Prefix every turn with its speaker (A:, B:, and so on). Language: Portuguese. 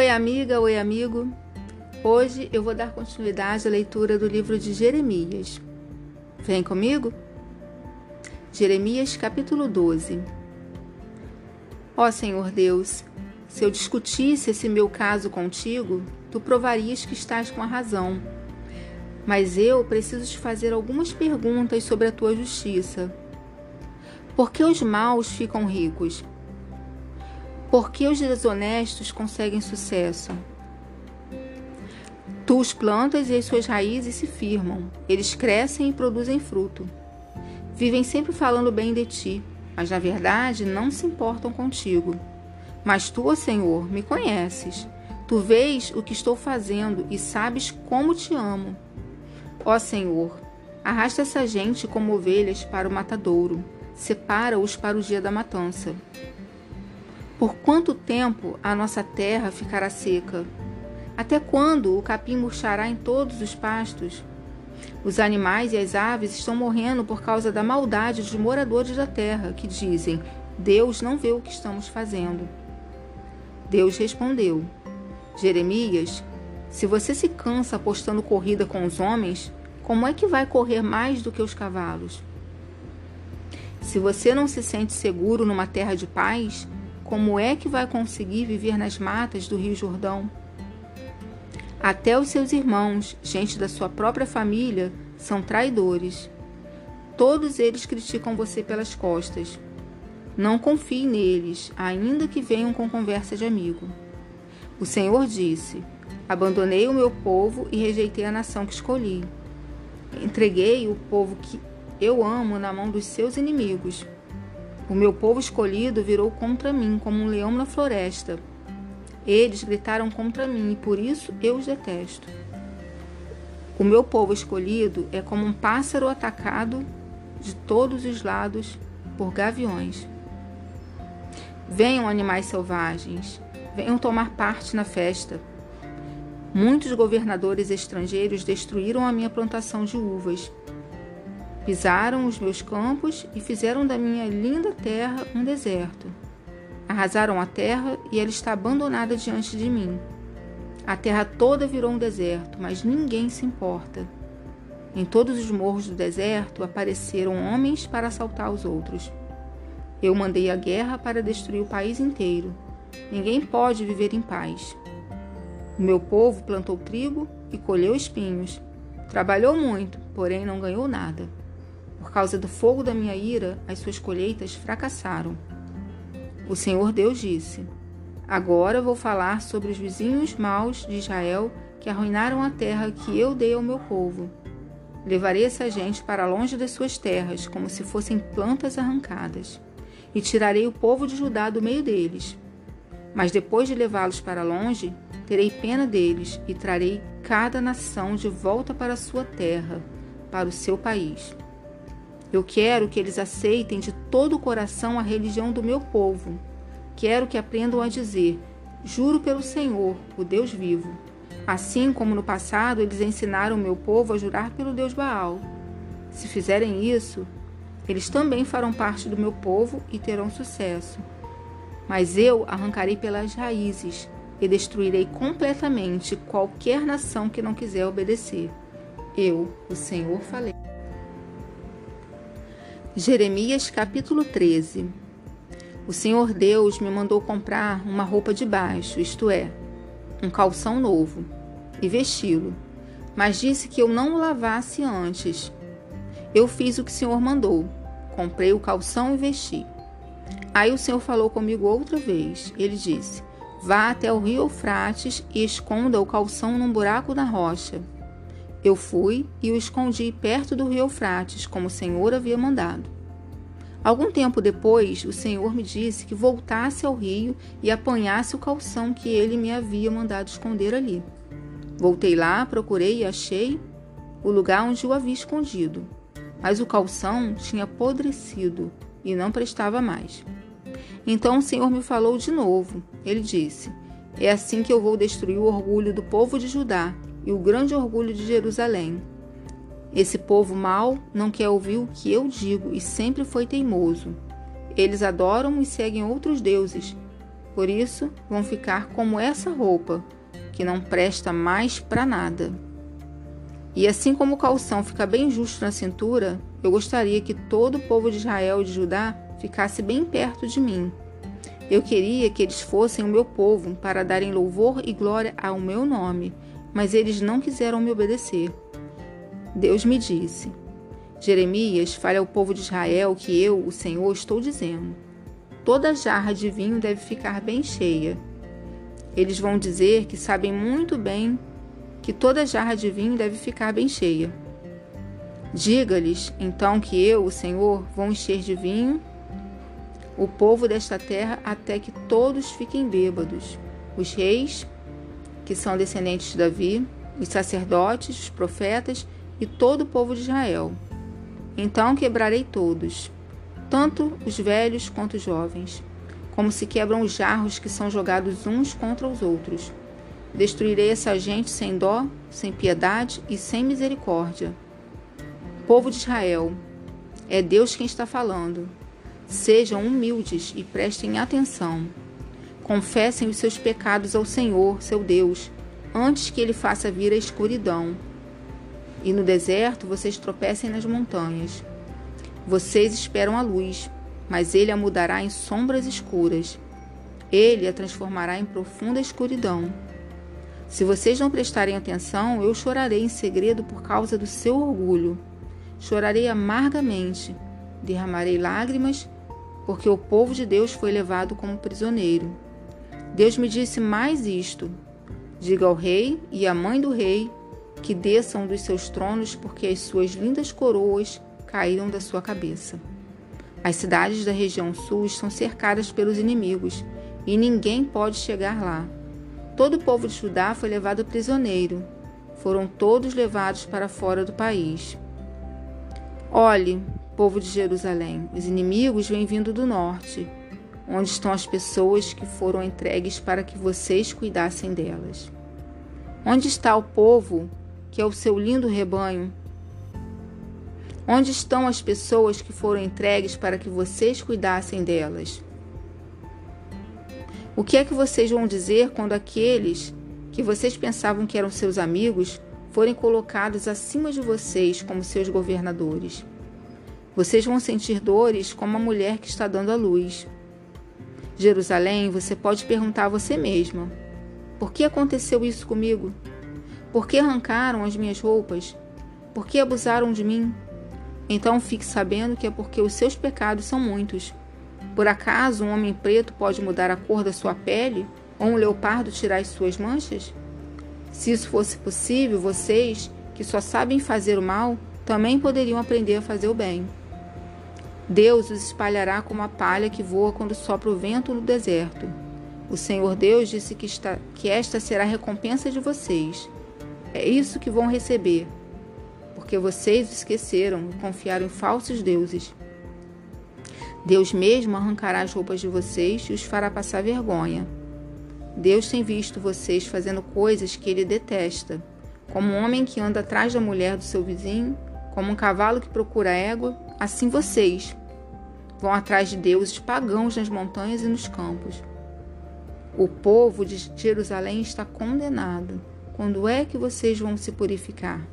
A: Oi, amiga, oi, amigo. Hoje eu vou dar continuidade à leitura do livro de Jeremias. Vem comigo? Jeremias capítulo 12. Ó Senhor Deus, se eu discutisse esse meu caso contigo, tu provarias que estás com a razão. Mas eu preciso te fazer algumas perguntas sobre a tua justiça. Por que os maus ficam ricos? Por que os desonestos conseguem sucesso? Tu os plantas e as suas raízes se firmam. Eles crescem e produzem fruto. Vivem sempre falando bem de ti, mas na verdade não se importam contigo. Mas tu, ó Senhor, me conheces. Tu vês o que estou fazendo e sabes como te amo. Ó Senhor, arrasta essa gente como ovelhas para o matadouro separa-os para o dia da matança. Por quanto tempo a nossa terra ficará seca? Até quando o capim murchará em todos os pastos? Os animais e as aves estão morrendo por causa da maldade dos moradores da terra, que dizem: Deus não vê o que estamos fazendo. Deus respondeu: Jeremias, se você se cansa apostando corrida com os homens, como é que vai correr mais do que os cavalos? Se você não se sente seguro numa terra de paz, como é que vai conseguir viver nas matas do Rio Jordão? Até os seus irmãos, gente da sua própria família, são traidores. Todos eles criticam você pelas costas. Não confie neles, ainda que venham com conversa de amigo. O Senhor disse: Abandonei o meu povo e rejeitei a nação que escolhi. Entreguei o povo que eu amo na mão dos seus inimigos. O meu povo escolhido virou contra mim como um leão na floresta. Eles gritaram contra mim e por isso eu os detesto. O meu povo escolhido é como um pássaro atacado de todos os lados por gaviões. Venham, animais selvagens, venham tomar parte na festa. Muitos governadores estrangeiros destruíram a minha plantação de uvas Pisaram os meus campos e fizeram da minha linda terra um deserto. Arrasaram a terra e ela está abandonada diante de mim. A terra toda virou um deserto, mas ninguém se importa. Em todos os morros do deserto apareceram homens para assaltar os outros. Eu mandei a guerra para destruir o país inteiro. Ninguém pode viver em paz. O meu povo plantou trigo e colheu espinhos. Trabalhou muito, porém não ganhou nada. Por causa do fogo da minha ira, as suas colheitas fracassaram. O Senhor Deus disse: Agora vou falar sobre os vizinhos maus de Israel que arruinaram a terra que eu dei ao meu povo. Levarei essa gente para longe das suas terras, como se fossem plantas arrancadas, e tirarei o povo de Judá do meio deles. Mas depois de levá-los para longe, terei pena deles e trarei cada nação de volta para a sua terra, para o seu país. Eu quero que eles aceitem de todo o coração a religião do meu povo. Quero que aprendam a dizer: Juro pelo Senhor, o Deus vivo. Assim como no passado eles ensinaram o meu povo a jurar pelo Deus Baal. Se fizerem isso, eles também farão parte do meu povo e terão sucesso. Mas eu arrancarei pelas raízes e destruirei completamente qualquer nação que não quiser obedecer. Eu, o Senhor, falei. Jeremias capítulo 13 O Senhor Deus me mandou comprar uma roupa de baixo, isto é, um calção novo, e vesti-lo, mas disse que eu não o lavasse antes. Eu fiz o que o Senhor mandou, comprei o calção e vesti. Aí o Senhor falou comigo outra vez. Ele disse: Vá até o rio Eufrates e esconda o calção num buraco na rocha. Eu fui e o escondi perto do rio Eufrates, como o Senhor havia mandado. Algum tempo depois, o Senhor me disse que voltasse ao rio e apanhasse o calção que ele me havia mandado esconder ali. Voltei lá, procurei e achei o lugar onde o havia escondido. Mas o calção tinha apodrecido e não prestava mais. Então o Senhor me falou de novo. Ele disse: É assim que eu vou destruir o orgulho do povo de Judá e o grande orgulho de Jerusalém. Esse povo mau não quer ouvir o que eu digo e sempre foi teimoso. Eles adoram e seguem outros deuses. Por isso, vão ficar como essa roupa, que não presta mais para nada. E assim como o calção fica bem justo na cintura, eu gostaria que todo o povo de Israel e de Judá ficasse bem perto de mim. Eu queria que eles fossem o meu povo para darem louvor e glória ao meu nome, mas eles não quiseram me obedecer. Deus me disse: Jeremias, fale ao povo de Israel que eu, o Senhor, estou dizendo. Toda jarra de vinho deve ficar bem cheia. Eles vão dizer que sabem muito bem que toda jarra de vinho deve ficar bem cheia. Diga-lhes, então, que eu, o Senhor, vou encher de vinho o povo desta terra até que todos fiquem bêbados. Os reis, que são descendentes de Davi, os sacerdotes, os profetas e todo o povo de Israel. Então quebrarei todos, tanto os velhos quanto os jovens, como se quebram os jarros que são jogados uns contra os outros. Destruirei essa gente sem dó, sem piedade e sem misericórdia. Povo de Israel, é Deus quem está falando. Sejam humildes e prestem atenção. Confessem os seus pecados ao Senhor, seu Deus, antes que ele faça vir a escuridão. E no deserto vocês tropecem nas montanhas. Vocês esperam a luz, mas ele a mudará em sombras escuras. Ele a transformará em profunda escuridão. Se vocês não prestarem atenção, eu chorarei em segredo por causa do seu orgulho. Chorarei amargamente, derramarei lágrimas porque o povo de Deus foi levado como prisioneiro. Deus me disse mais isto: Diga ao rei e à mãe do rei que desçam dos seus tronos, porque as suas lindas coroas caíram da sua cabeça. As cidades da região sul estão cercadas pelos inimigos e ninguém pode chegar lá. Todo o povo de Judá foi levado prisioneiro. Foram todos levados para fora do país. Olhe, povo de Jerusalém, os inimigos vêm vindo do norte, onde estão as pessoas que foram entregues para que vocês cuidassem delas. Onde está o povo, que é o seu lindo rebanho? Onde estão as pessoas que foram entregues para que vocês cuidassem delas? O que é que vocês vão dizer quando aqueles que vocês pensavam que eram seus amigos forem colocados acima de vocês como seus governadores? Vocês vão sentir dores como a mulher que está dando à luz. Jerusalém, você pode perguntar a você mesma: por que aconteceu isso comigo? Por que arrancaram as minhas roupas? Por que abusaram de mim? Então fique sabendo que é porque os seus pecados são muitos. Por acaso um homem preto pode mudar a cor da sua pele? Ou um leopardo tirar as suas manchas? Se isso fosse possível, vocês, que só sabem fazer o mal, também poderiam aprender a fazer o bem. Deus os espalhará como a palha que voa quando sopra o vento no deserto. O Senhor Deus disse que, está, que esta será a recompensa de vocês. É isso que vão receber, porque vocês esqueceram e confiaram em falsos deuses. Deus mesmo arrancará as roupas de vocês e os fará passar vergonha. Deus tem visto vocês fazendo coisas que ele detesta, como um homem que anda atrás da mulher do seu vizinho, como um cavalo que procura égua, assim vocês, Vão atrás de deuses pagãos nas montanhas e nos campos. O povo de Jerusalém está condenado. Quando é que vocês vão se purificar?